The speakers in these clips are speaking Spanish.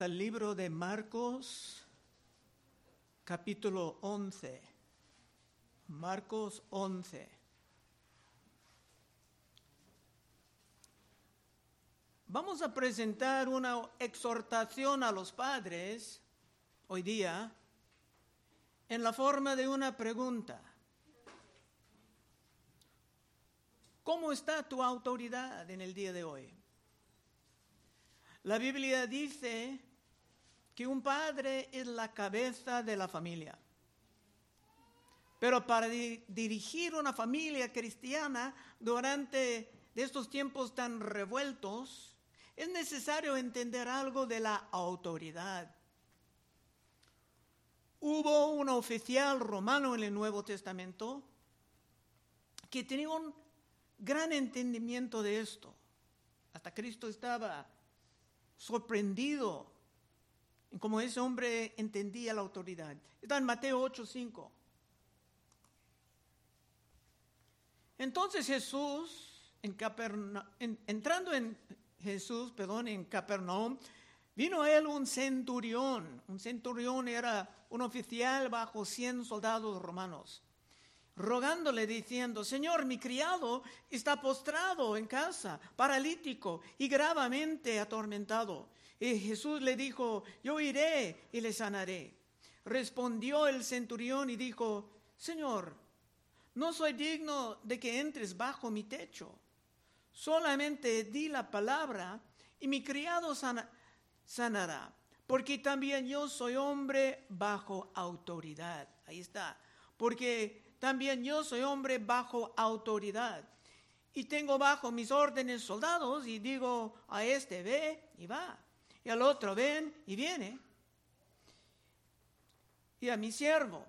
El libro de Marcos, capítulo 11. Marcos 11. Vamos a presentar una exhortación a los padres hoy día en la forma de una pregunta. ¿Cómo está tu autoridad en el día de hoy? La Biblia dice que un padre es la cabeza de la familia. Pero para dirigir una familia cristiana durante estos tiempos tan revueltos, es necesario entender algo de la autoridad. Hubo un oficial romano en el Nuevo Testamento que tenía un gran entendimiento de esto. Hasta Cristo estaba sorprendido en cómo ese hombre entendía la autoridad. Está en Mateo 8:5. Entonces Jesús, en entrando en Jesús, perdón, en Capernaum, vino él un centurión. Un centurión era un oficial bajo 100 soldados romanos, rogándole diciendo, Señor, mi criado está postrado en casa, paralítico y gravemente atormentado. Y Jesús le dijo, yo iré y le sanaré. Respondió el centurión y dijo, Señor, no soy digno de que entres bajo mi techo. Solamente di la palabra y mi criado sanará, porque también yo soy hombre bajo autoridad. Ahí está, porque también yo soy hombre bajo autoridad. Y tengo bajo mis órdenes soldados y digo a este ve y va y al otro ven y viene. Y a mi siervo,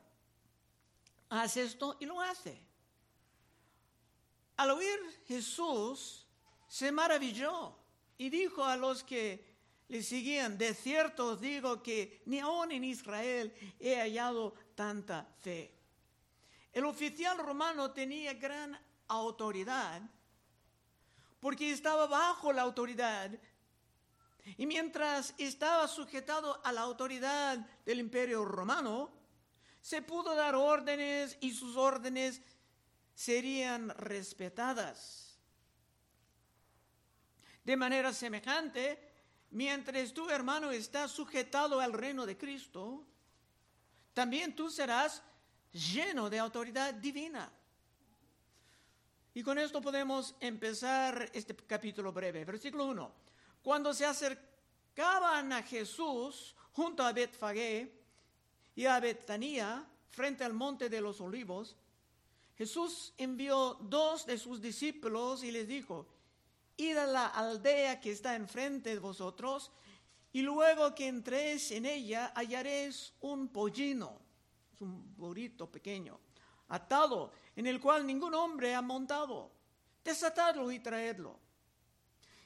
haz esto y lo hace. Al oír Jesús, se maravilló y dijo a los que le seguían, de cierto os digo que ni aún en Israel he hallado tanta fe. El oficial romano tenía gran autoridad porque estaba bajo la autoridad y mientras estaba sujetado a la autoridad del imperio romano, se pudo dar órdenes y sus órdenes serían respetadas. De manera semejante, mientras tu hermano está sujetado al reino de Cristo, también tú serás lleno de autoridad divina. Y con esto podemos empezar este capítulo breve. Versículo 1. Cuando se acercaban a Jesús junto a Betfagé y a Betania, frente al monte de los olivos, Jesús envió dos de sus discípulos y les dijo, id a la aldea que está enfrente de vosotros, y luego que entréis en ella hallaréis un pollino, un burrito pequeño, atado, en el cual ningún hombre ha montado. Desatadlo y traedlo.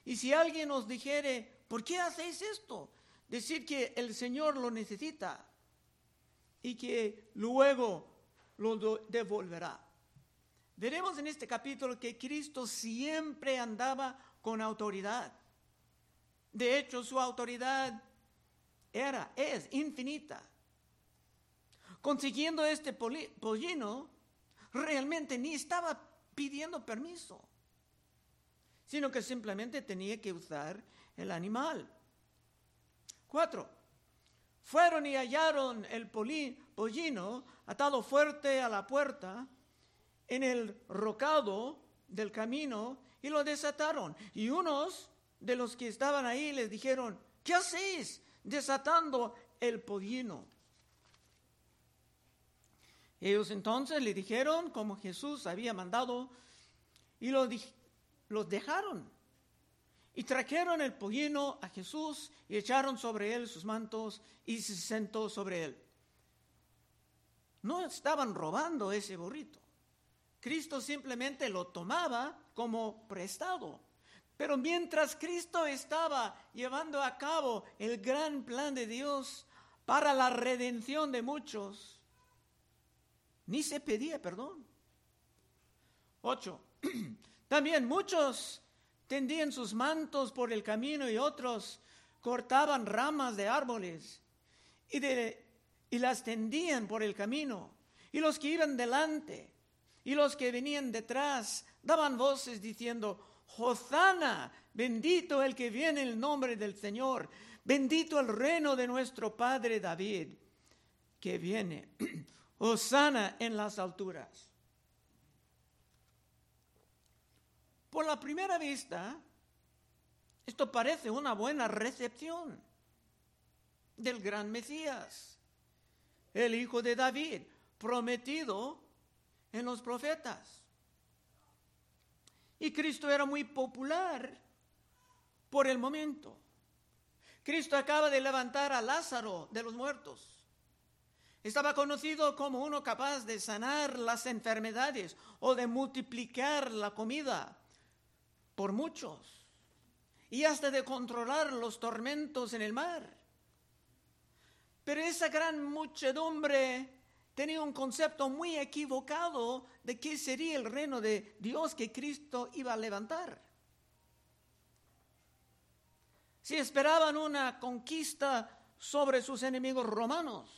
Y si alguien os dijere, ¿por qué hacéis esto? Decir que el Señor lo necesita y que luego lo devolverá. Veremos en este capítulo que Cristo siempre andaba con autoridad. De hecho, su autoridad era, es infinita. Consiguiendo este pollino, realmente ni estaba pidiendo permiso sino que simplemente tenía que usar el animal. Cuatro, fueron y hallaron el pollino atado fuerte a la puerta en el rocado del camino y lo desataron. Y unos de los que estaban ahí les dijeron, ¿qué hacéis desatando el pollino? Ellos entonces le dijeron como Jesús había mandado y lo, los dejaron. Y trajeron el pollino a Jesús y echaron sobre él sus mantos y se sentó sobre él. No estaban robando ese burrito. Cristo simplemente lo tomaba como prestado. Pero mientras Cristo estaba llevando a cabo el gran plan de Dios para la redención de muchos, ni se pedía perdón. Ocho. También muchos tendían sus mantos por el camino y otros cortaban ramas de árboles y, de, y las tendían por el camino. Y los que iban delante y los que venían detrás daban voces diciendo, Hosanna, bendito el que viene en el nombre del Señor, bendito el reino de nuestro Padre David, que viene. Hosanna en las alturas. Por la primera vista, esto parece una buena recepción del gran Mesías, el hijo de David, prometido en los profetas. Y Cristo era muy popular por el momento. Cristo acaba de levantar a Lázaro de los muertos. Estaba conocido como uno capaz de sanar las enfermedades o de multiplicar la comida por muchos y hasta de controlar los tormentos en el mar. Pero esa gran muchedumbre tenía un concepto muy equivocado de qué sería el reino de Dios que Cristo iba a levantar. Si esperaban una conquista sobre sus enemigos romanos,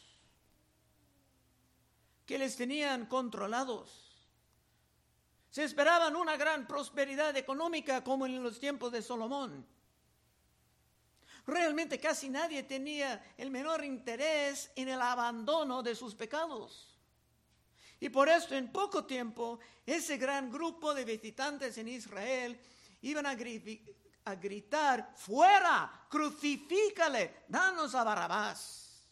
que les tenían controlados, se esperaban una gran prosperidad económica como en los tiempos de Salomón. Realmente casi nadie tenía el menor interés en el abandono de sus pecados. Y por esto en poco tiempo ese gran grupo de visitantes en Israel iban a, gritar, fuera, crucifícale, danos a Barrabás.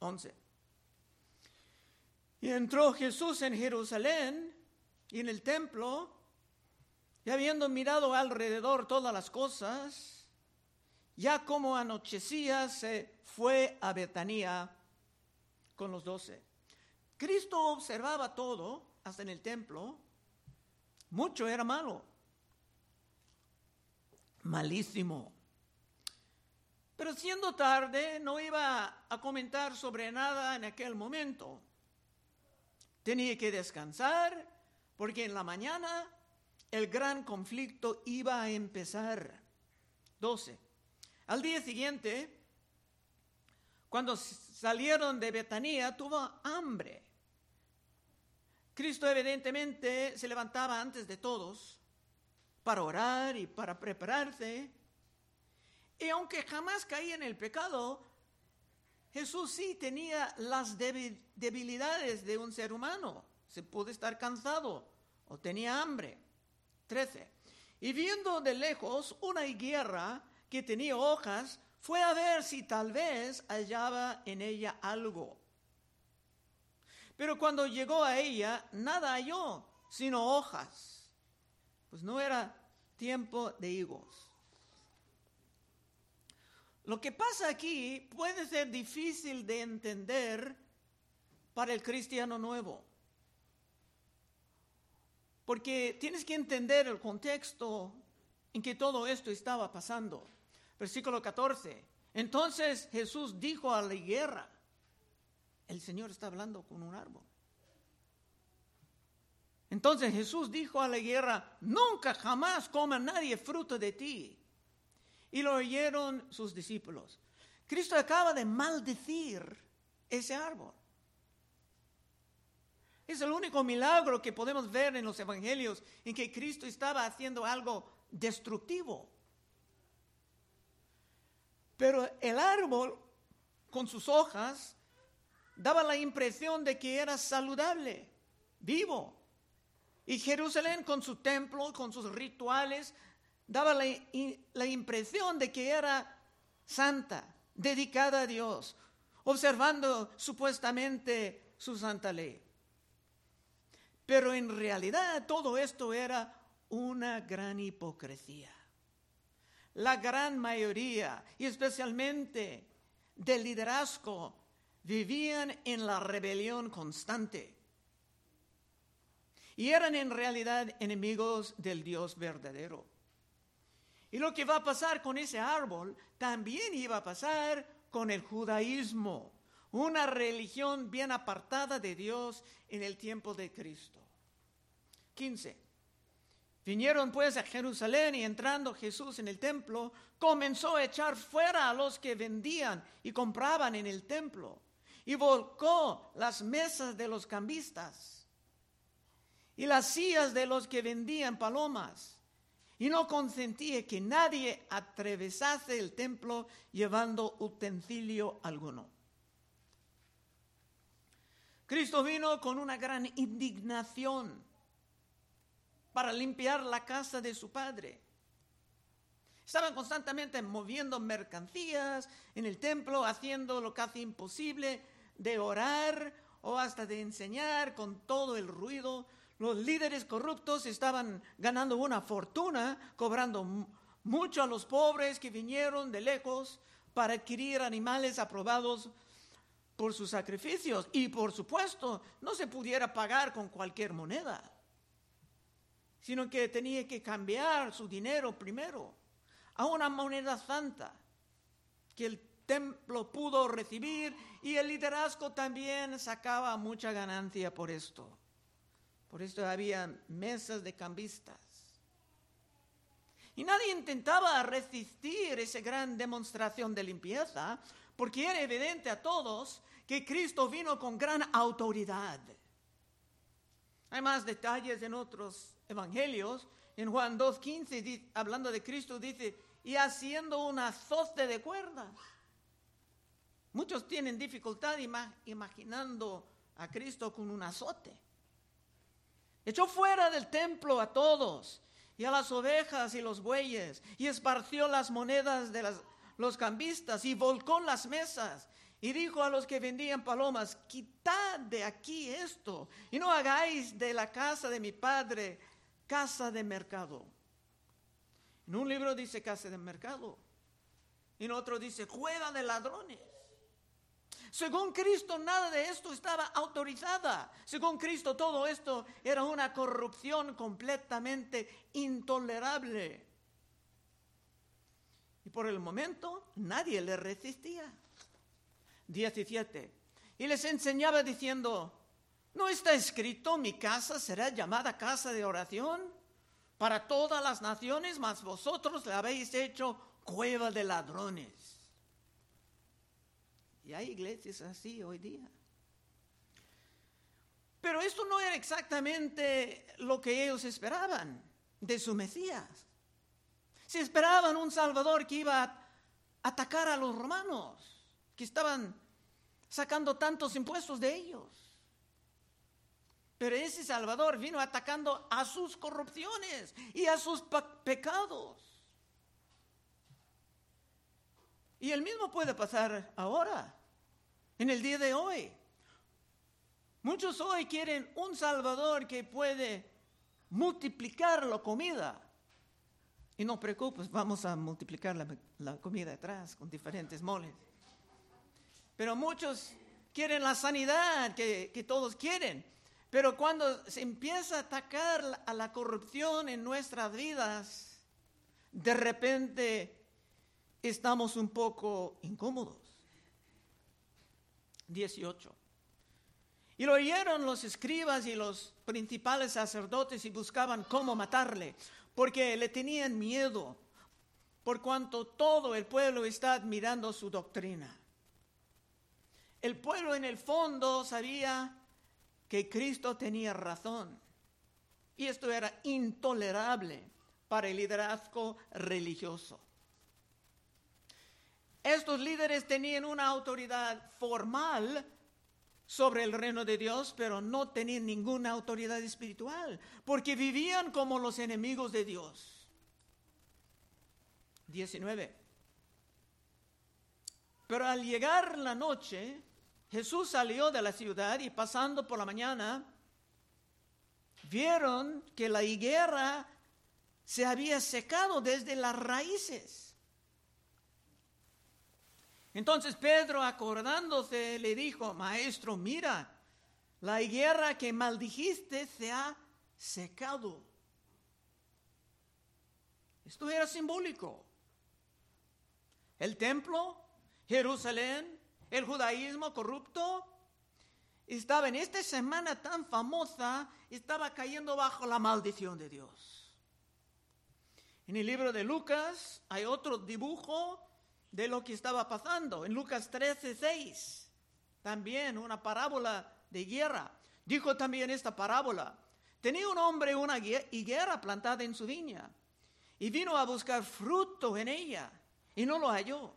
11. Y entró Jesús en Jerusalén y en el templo, y habiendo mirado alrededor todas las cosas, ya como anochecía, se fue a Betania con los doce. Cristo observaba todo, hasta en el templo. Mucho era malo. Malísimo. Pero siendo tarde, no iba a comentar sobre nada en aquel momento. Tenía que descansar porque en la mañana el gran conflicto iba a empezar. 12. Al día siguiente, cuando salieron de Betanía, tuvo hambre. Cristo evidentemente se levantaba antes de todos para orar y para prepararse. Y aunque jamás caía en el pecado, Jesús sí tenía las debilidades de un ser humano se pudo estar cansado o tenía hambre. 13. Y viendo de lejos una higuera que tenía hojas, fue a ver si tal vez hallaba en ella algo. Pero cuando llegó a ella, nada halló, sino hojas. Pues no era tiempo de higos. Lo que pasa aquí puede ser difícil de entender para el cristiano nuevo. Porque tienes que entender el contexto en que todo esto estaba pasando. Versículo 14. Entonces Jesús dijo a la higuera, el Señor está hablando con un árbol. Entonces Jesús dijo a la higuera, nunca jamás coma nadie fruto de ti. Y lo oyeron sus discípulos. Cristo acaba de maldecir ese árbol. Es el único milagro que podemos ver en los evangelios en que Cristo estaba haciendo algo destructivo. Pero el árbol, con sus hojas, daba la impresión de que era saludable, vivo. Y Jerusalén, con su templo, con sus rituales, daba la, la impresión de que era santa, dedicada a Dios, observando supuestamente su santa ley. Pero en realidad todo esto era una gran hipocresía. La gran mayoría, y especialmente del liderazgo, vivían en la rebelión constante. Y eran en realidad enemigos del Dios verdadero. Y lo que va a pasar con ese árbol también iba a pasar con el judaísmo una religión bien apartada de Dios en el tiempo de Cristo. 15. Vinieron pues a Jerusalén y entrando Jesús en el templo, comenzó a echar fuera a los que vendían y compraban en el templo y volcó las mesas de los cambistas y las sillas de los que vendían palomas y no consentía que nadie atravesase el templo llevando utensilio alguno. Cristo vino con una gran indignación para limpiar la casa de su padre. Estaban constantemente moviendo mercancías en el templo, haciendo lo casi imposible de orar o hasta de enseñar con todo el ruido. Los líderes corruptos estaban ganando una fortuna, cobrando mucho a los pobres que vinieron de lejos para adquirir animales aprobados por sus sacrificios. Y por supuesto, no se pudiera pagar con cualquier moneda, sino que tenía que cambiar su dinero primero a una moneda santa que el templo pudo recibir y el liderazgo también sacaba mucha ganancia por esto. Por esto había mesas de cambistas. Y nadie intentaba resistir esa gran demostración de limpieza, porque era evidente a todos que Cristo vino con gran autoridad. Hay más detalles en otros evangelios. En Juan 2.15, hablando de Cristo, dice, y haciendo un azote de cuerdas. Muchos tienen dificultad imaginando a Cristo con un azote. Echó fuera del templo a todos y a las ovejas y los bueyes y esparció las monedas de los cambistas y volcó las mesas y dijo a los que vendían palomas, quitad de aquí esto y no hagáis de la casa de mi padre casa de mercado. En un libro dice casa de mercado, en otro dice cueva de ladrones. Según Cristo, nada de esto estaba autorizada. Según Cristo, todo esto era una corrupción completamente intolerable. Y por el momento nadie le resistía. 17. Y les enseñaba diciendo, ¿no está escrito mi casa será llamada casa de oración para todas las naciones, mas vosotros la habéis hecho cueva de ladrones? Y hay iglesias así hoy día. Pero esto no era exactamente lo que ellos esperaban de su Mesías. Se esperaban un Salvador que iba a atacar a los romanos, que estaban sacando tantos impuestos de ellos. Pero ese Salvador vino atacando a sus corrupciones y a sus pecados. Y el mismo puede pasar ahora, en el día de hoy. Muchos hoy quieren un Salvador que puede multiplicar la comida. Y no preocupes, vamos a multiplicar la, comida atrás con diferentes moles. Pero muchos quieren la sanidad que, que todos quieren. Pero cuando se empieza a atacar a la corrupción en nuestras vidas, de repente estamos un poco incómodos. 18. Y lo oyeron los escribas y los principales sacerdotes y buscaban cómo matarle, porque le tenían miedo, por cuanto todo el pueblo está admirando su doctrina. El pueblo en el fondo sabía que Cristo tenía razón, y esto era intolerable para el liderazgo religioso. Estos líderes tenían una autoridad formal sobre el reino de Dios, pero no tenían ninguna autoridad espiritual, porque vivían como los enemigos de Dios. 19. Pero al llegar la noche, Jesús salió de la ciudad y pasando por la mañana, vieron que la higuera se había secado desde las raíces. Entonces Pedro, acordándose, le dijo, maestro, mira, la higuera que maldijiste se ha secado. Esto era simbólico. El templo, Jerusalén, el judaísmo corrupto, estaba en esta semana tan famosa, estaba cayendo bajo la maldición de Dios. En el libro de Lucas hay otro dibujo de lo que estaba pasando. En Lucas 13, 6, también una parábola de guerra. Dijo también esta parábola. Tenía un hombre una higuera plantada en su viña y vino a buscar fruto en ella y no lo halló.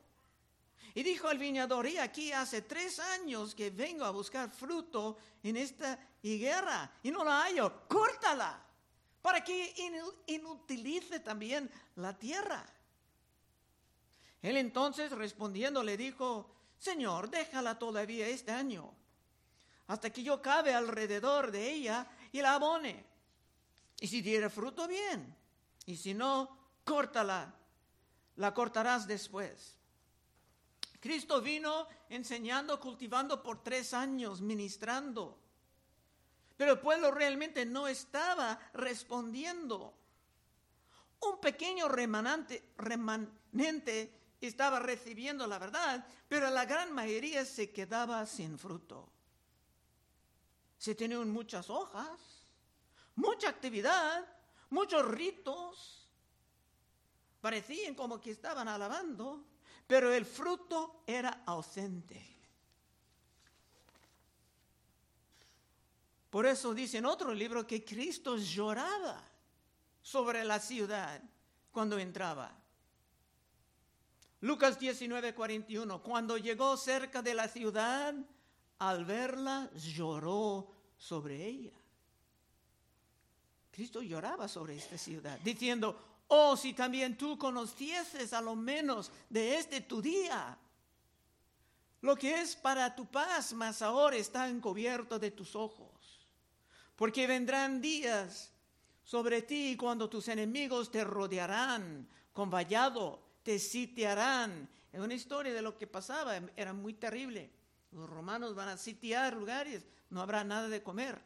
Y dijo al viñador, y aquí hace tres años que vengo a buscar fruto en esta higuera y no la hallo, córtala para que inutilice también la tierra. Él entonces respondiendo le dijo, Señor, déjala todavía este año, hasta que yo cabe alrededor de ella y la abone. Y si diere fruto, bien, y si no, córtala, la cortarás después. Cristo vino enseñando, cultivando por tres años, ministrando. Pero el pueblo realmente no estaba respondiendo. Un pequeño remanente, remanente estaba recibiendo la verdad, pero la gran mayoría se quedaba sin fruto. Se tenían muchas hojas, mucha actividad, muchos ritos. Parecían como que estaban alabando, pero el fruto era ausente. Por eso dice en otro libro que Cristo lloraba sobre la ciudad cuando entraba. Lucas 19, 41. Cuando llegó cerca de la ciudad, al verla, lloró sobre ella. Cristo lloraba sobre esta ciudad, diciendo, oh, si también tú conocieses a lo menos de este tu día, lo que es para tu paz, mas ahora está encubierto de tus ojos. Porque vendrán días sobre ti cuando tus enemigos te rodearán con vallado, te sitiarán. Es una historia de lo que pasaba, era muy terrible. Los romanos van a sitiar lugares, no habrá nada de comer.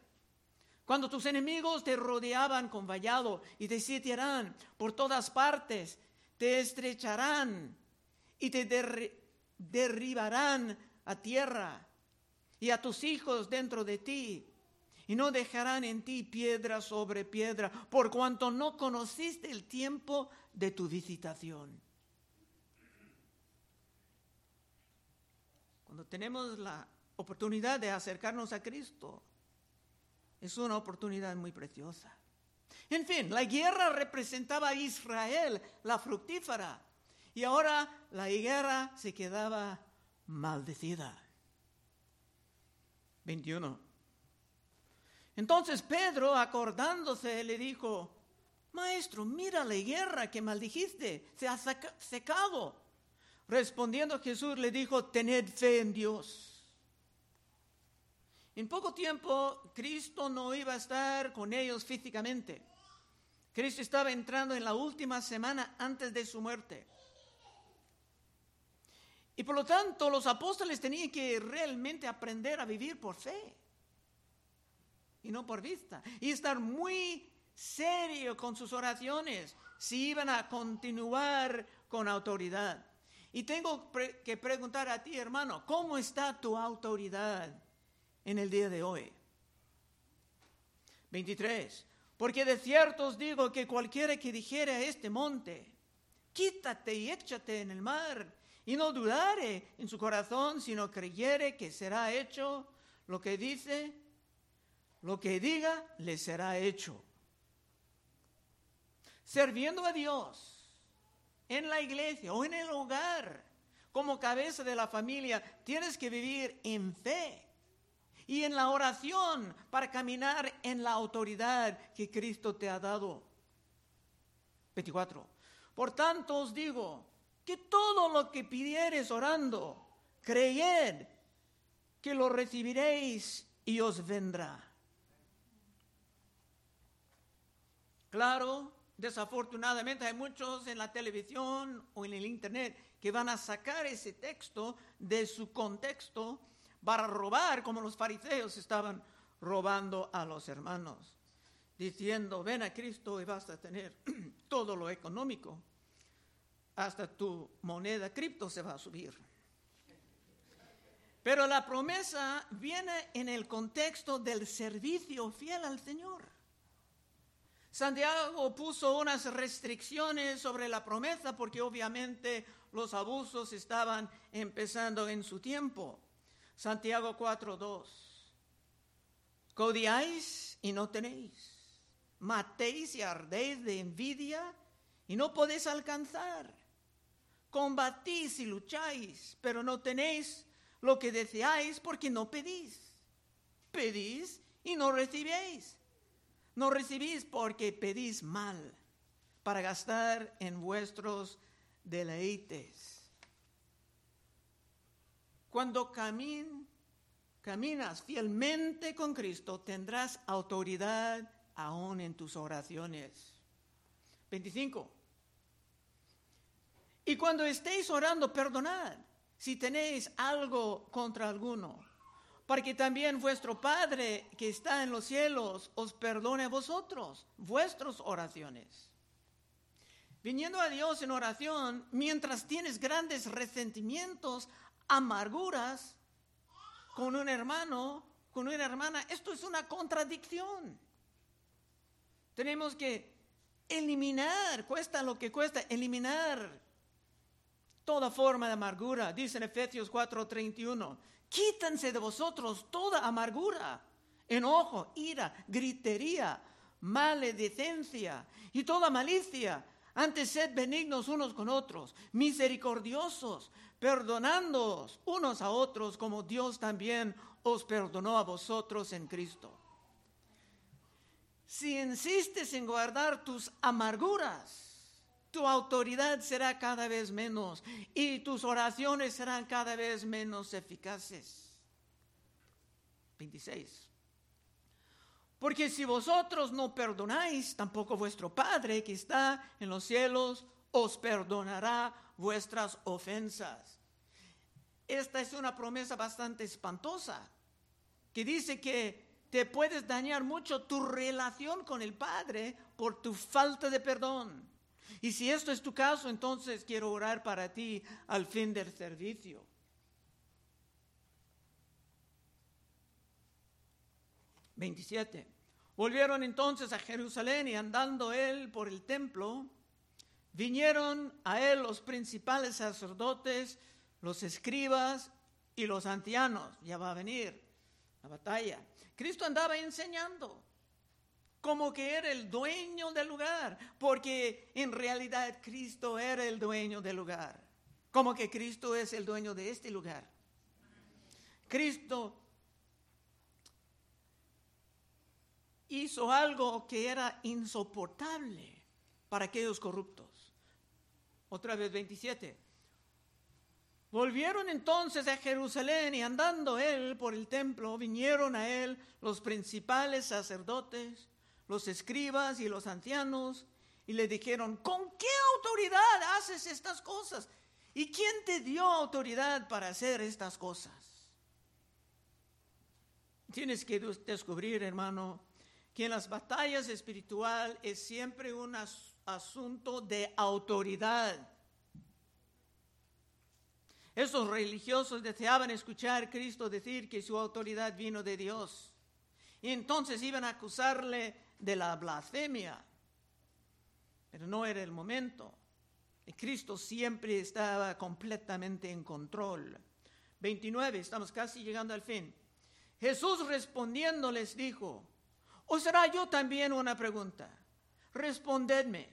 Cuando tus enemigos te rodeaban con vallado y te sitiarán por todas partes, te estrecharán y te derribarán a tierra y a tus hijos dentro de ti y no dejarán en ti piedra sobre piedra, por cuanto no conociste el tiempo de tu visitación. Cuando tenemos la oportunidad de acercarnos a Cristo, es una oportunidad muy preciosa. En fin, la guerra representaba a Israel, la fructífera, y ahora la guerra se quedaba maldecida. 21. Entonces Pedro, acordándose, le dijo, Maestro, mira la guerra que maldijiste, se ha secado. Respondiendo Jesús le dijo, tened fe en Dios. En poco tiempo Cristo no iba a estar con ellos físicamente. Cristo estaba entrando en la última semana antes de su muerte. Y por lo tanto los apóstoles tenían que realmente aprender a vivir por fe y no por vista. Y estar muy serio con sus oraciones si iban a continuar con autoridad. Y tengo que preguntar a ti, hermano, ¿cómo está tu autoridad en el día de hoy? 23. Porque de cierto os digo que cualquiera que dijere a este monte, quítate y échate en el mar, y no dudare en su corazón, sino creyere que será hecho lo que dice, lo que diga le será hecho. Serviendo a Dios en la iglesia o en el hogar, como cabeza de la familia, tienes que vivir en fe y en la oración para caminar en la autoridad que Cristo te ha dado. 24. Por tanto os digo que todo lo que pidieres orando, creed que lo recibiréis y os vendrá. Claro, desafortunadamente hay muchos en la televisión o en el internet que van a sacar ese texto de su contexto para robar como los fariseos estaban robando a los hermanos, diciendo, ven a Cristo y vas a tener todo lo económico, hasta tu moneda cripto se va a subir. Pero la promesa viene en el contexto del servicio fiel al Señor Santiago puso unas restricciones sobre la promesa porque obviamente los abusos estaban empezando en su tiempo. Santiago 4.2. Codiáis y no tenéis. Matéis y ardéis de envidia y no podéis alcanzar. Combatís y lucháis, pero no tenéis lo que deseáis porque no pedís. Pedís y no recibéis no recibís porque pedís mal para gastar en vuestros deleites. Cuando caminas fielmente con Cristo, tendrás autoridad aún en tus oraciones. 25. Y cuando estéis orando, perdonad si tenéis algo contra alguno para que también vuestro Padre que está en los cielos os perdone a vosotros vuestras oraciones. Viniendo a Dios en oración, mientras tienes grandes resentimientos, amarguras con un hermano, con una hermana, esto es una contradicción. Tenemos que eliminar, cuesta lo que cuesta, eliminar toda forma de amargura. Dice en Efesios 4:31, Quítense de vosotros toda amargura, enojo, ira, gritería, maledicencia y toda malicia. Antes sed benignos unos con otros, misericordiosos, perdonándoos unos a otros como Dios también os perdonó a vosotros en Cristo. Si insistes en guardar tus amarguras, tu autoridad será cada vez menos y tus oraciones serán cada vez menos eficaces. 26. Porque si vosotros no perdonáis, tampoco vuestro Padre que está en los cielos os perdonará vuestras ofensas. Esta es una promesa bastante espantosa, que dice que te puedes dañar mucho tu relación con el Padre por tu falta de perdón. Y si esto es tu caso, entonces quiero orar para ti al fin del servicio. Veintisiete. Volvieron entonces a Jerusalén y andando él por el templo, vinieron a él los principales sacerdotes, los escribas y los ancianos. Ya va a venir la batalla. Cristo andaba enseñando como que era el dueño del lugar, porque en realidad Cristo era el dueño del lugar, como que Cristo es el dueño de este lugar. Cristo hizo algo que era insoportable para aquellos corruptos. Otra vez 27. Volvieron entonces a Jerusalén y andando él por el templo, vinieron a él los principales sacerdotes los escribas y los ancianos y le dijeron, ¿con qué autoridad haces estas cosas? ¿Y quién te dio autoridad para hacer estas cosas? Tienes que descubrir, hermano, que en las batallas espirituales es siempre un asunto de autoridad. Esos religiosos deseaban escuchar a Cristo decir que su autoridad vino de Dios. Y entonces iban a acusarle de la blasfemia. Pero no era el momento. Y Cristo siempre estaba completamente en control. 29, estamos casi llegando al fin. Jesús respondiendo les dijo, ¿os será yo también una pregunta? Respondedme.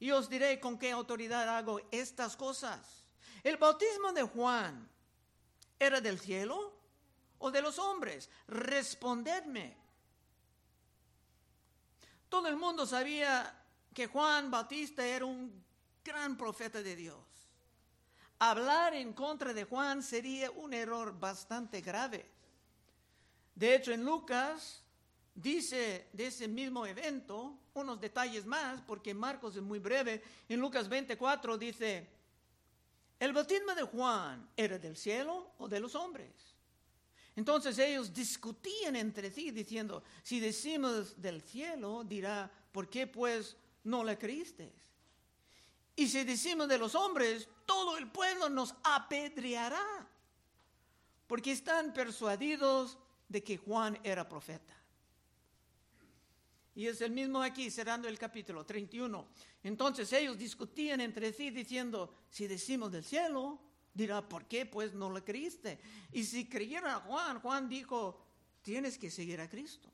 Y os diré con qué autoridad hago estas cosas. ¿El bautismo de Juan era del cielo o de los hombres? Respondedme. Todo el mundo sabía que Juan Bautista era un gran profeta de Dios. Hablar en contra de Juan sería un error bastante grave. De hecho, en Lucas dice de ese mismo evento unos detalles más, porque Marcos es muy breve. En Lucas 24 dice, el bautismo de Juan era del cielo o de los hombres. Entonces ellos discutían entre sí diciendo, si decimos del cielo, dirá, ¿por qué pues no le creíste? Y si decimos de los hombres, todo el pueblo nos apedreará, porque están persuadidos de que Juan era profeta. Y es el mismo aquí, cerrando el capítulo 31. Entonces ellos discutían entre sí diciendo, si decimos del cielo, dirá, ¿por qué pues no le creíste? Y si creyeron a Juan, Juan dijo, tienes que seguir a Cristo.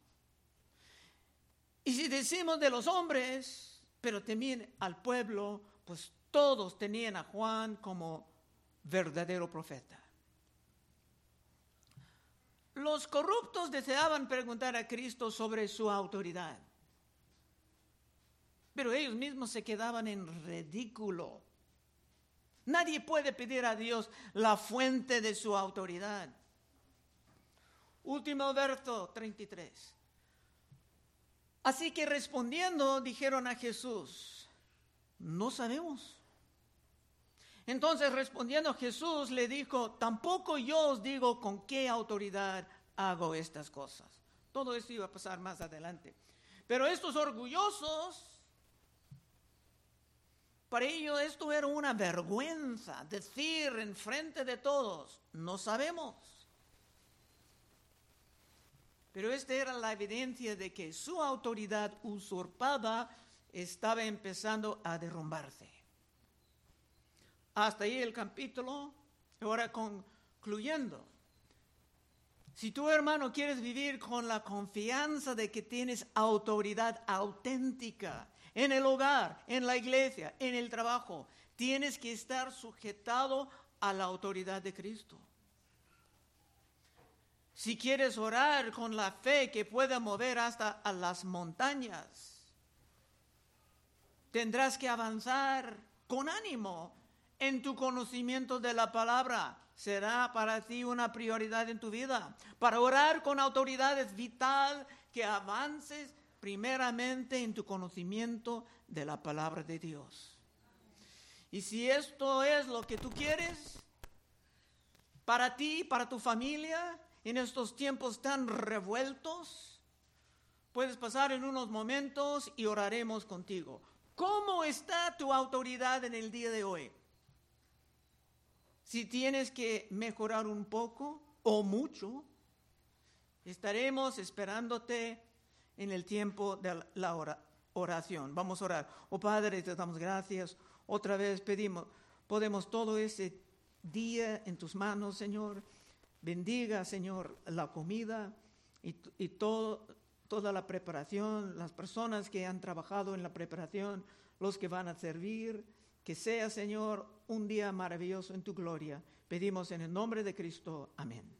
Y si decimos de los hombres, pero también al pueblo, pues todos tenían a Juan como verdadero profeta. Los corruptos deseaban preguntar a Cristo sobre su autoridad, pero ellos mismos se quedaban en ridículo. Nadie puede pedir a Dios la fuente de su autoridad. Último verso 33. Así que respondiendo dijeron a Jesús, no sabemos. Entonces respondiendo Jesús le dijo, tampoco yo os digo con qué autoridad hago estas cosas. Todo esto iba a pasar más adelante. Pero estos orgullosos, para ellos esto era una vergüenza, decir en frente de todos, no sabemos. Pero esta era la evidencia de que su autoridad usurpada estaba empezando a derrumbarse. Hasta ahí el capítulo. Ahora concluyendo. Si tu hermano quieres vivir con la confianza de que tienes autoridad auténtica en el hogar, en la iglesia, en el trabajo, tienes que estar sujetado a la autoridad de Cristo. Si quieres orar con la fe que pueda mover hasta a las montañas, tendrás que avanzar con ánimo en tu conocimiento de la palabra. Será para ti una prioridad en tu vida. Para orar con autoridad es vital que avances primeramente en tu conocimiento de la palabra de Dios. Y si esto es lo que tú quieres, para ti, para tu familia, en estos tiempos tan revueltos, puedes pasar en unos momentos y oraremos contigo. ¿Cómo está tu autoridad en el día de hoy? Si tienes que mejorar un poco o mucho, estaremos esperándote en el tiempo de la oración. Vamos a orar. Oh Padre, te damos gracias. Otra vez pedimos, podemos todo ese día en tus manos, Señor. Bendiga, Señor, la comida y, y todo, toda la preparación, las personas que han trabajado en la preparación, los que van a servir que sea, Señor, un día maravilloso en tu gloria. Pedimos en el nombre de Cristo. Amén.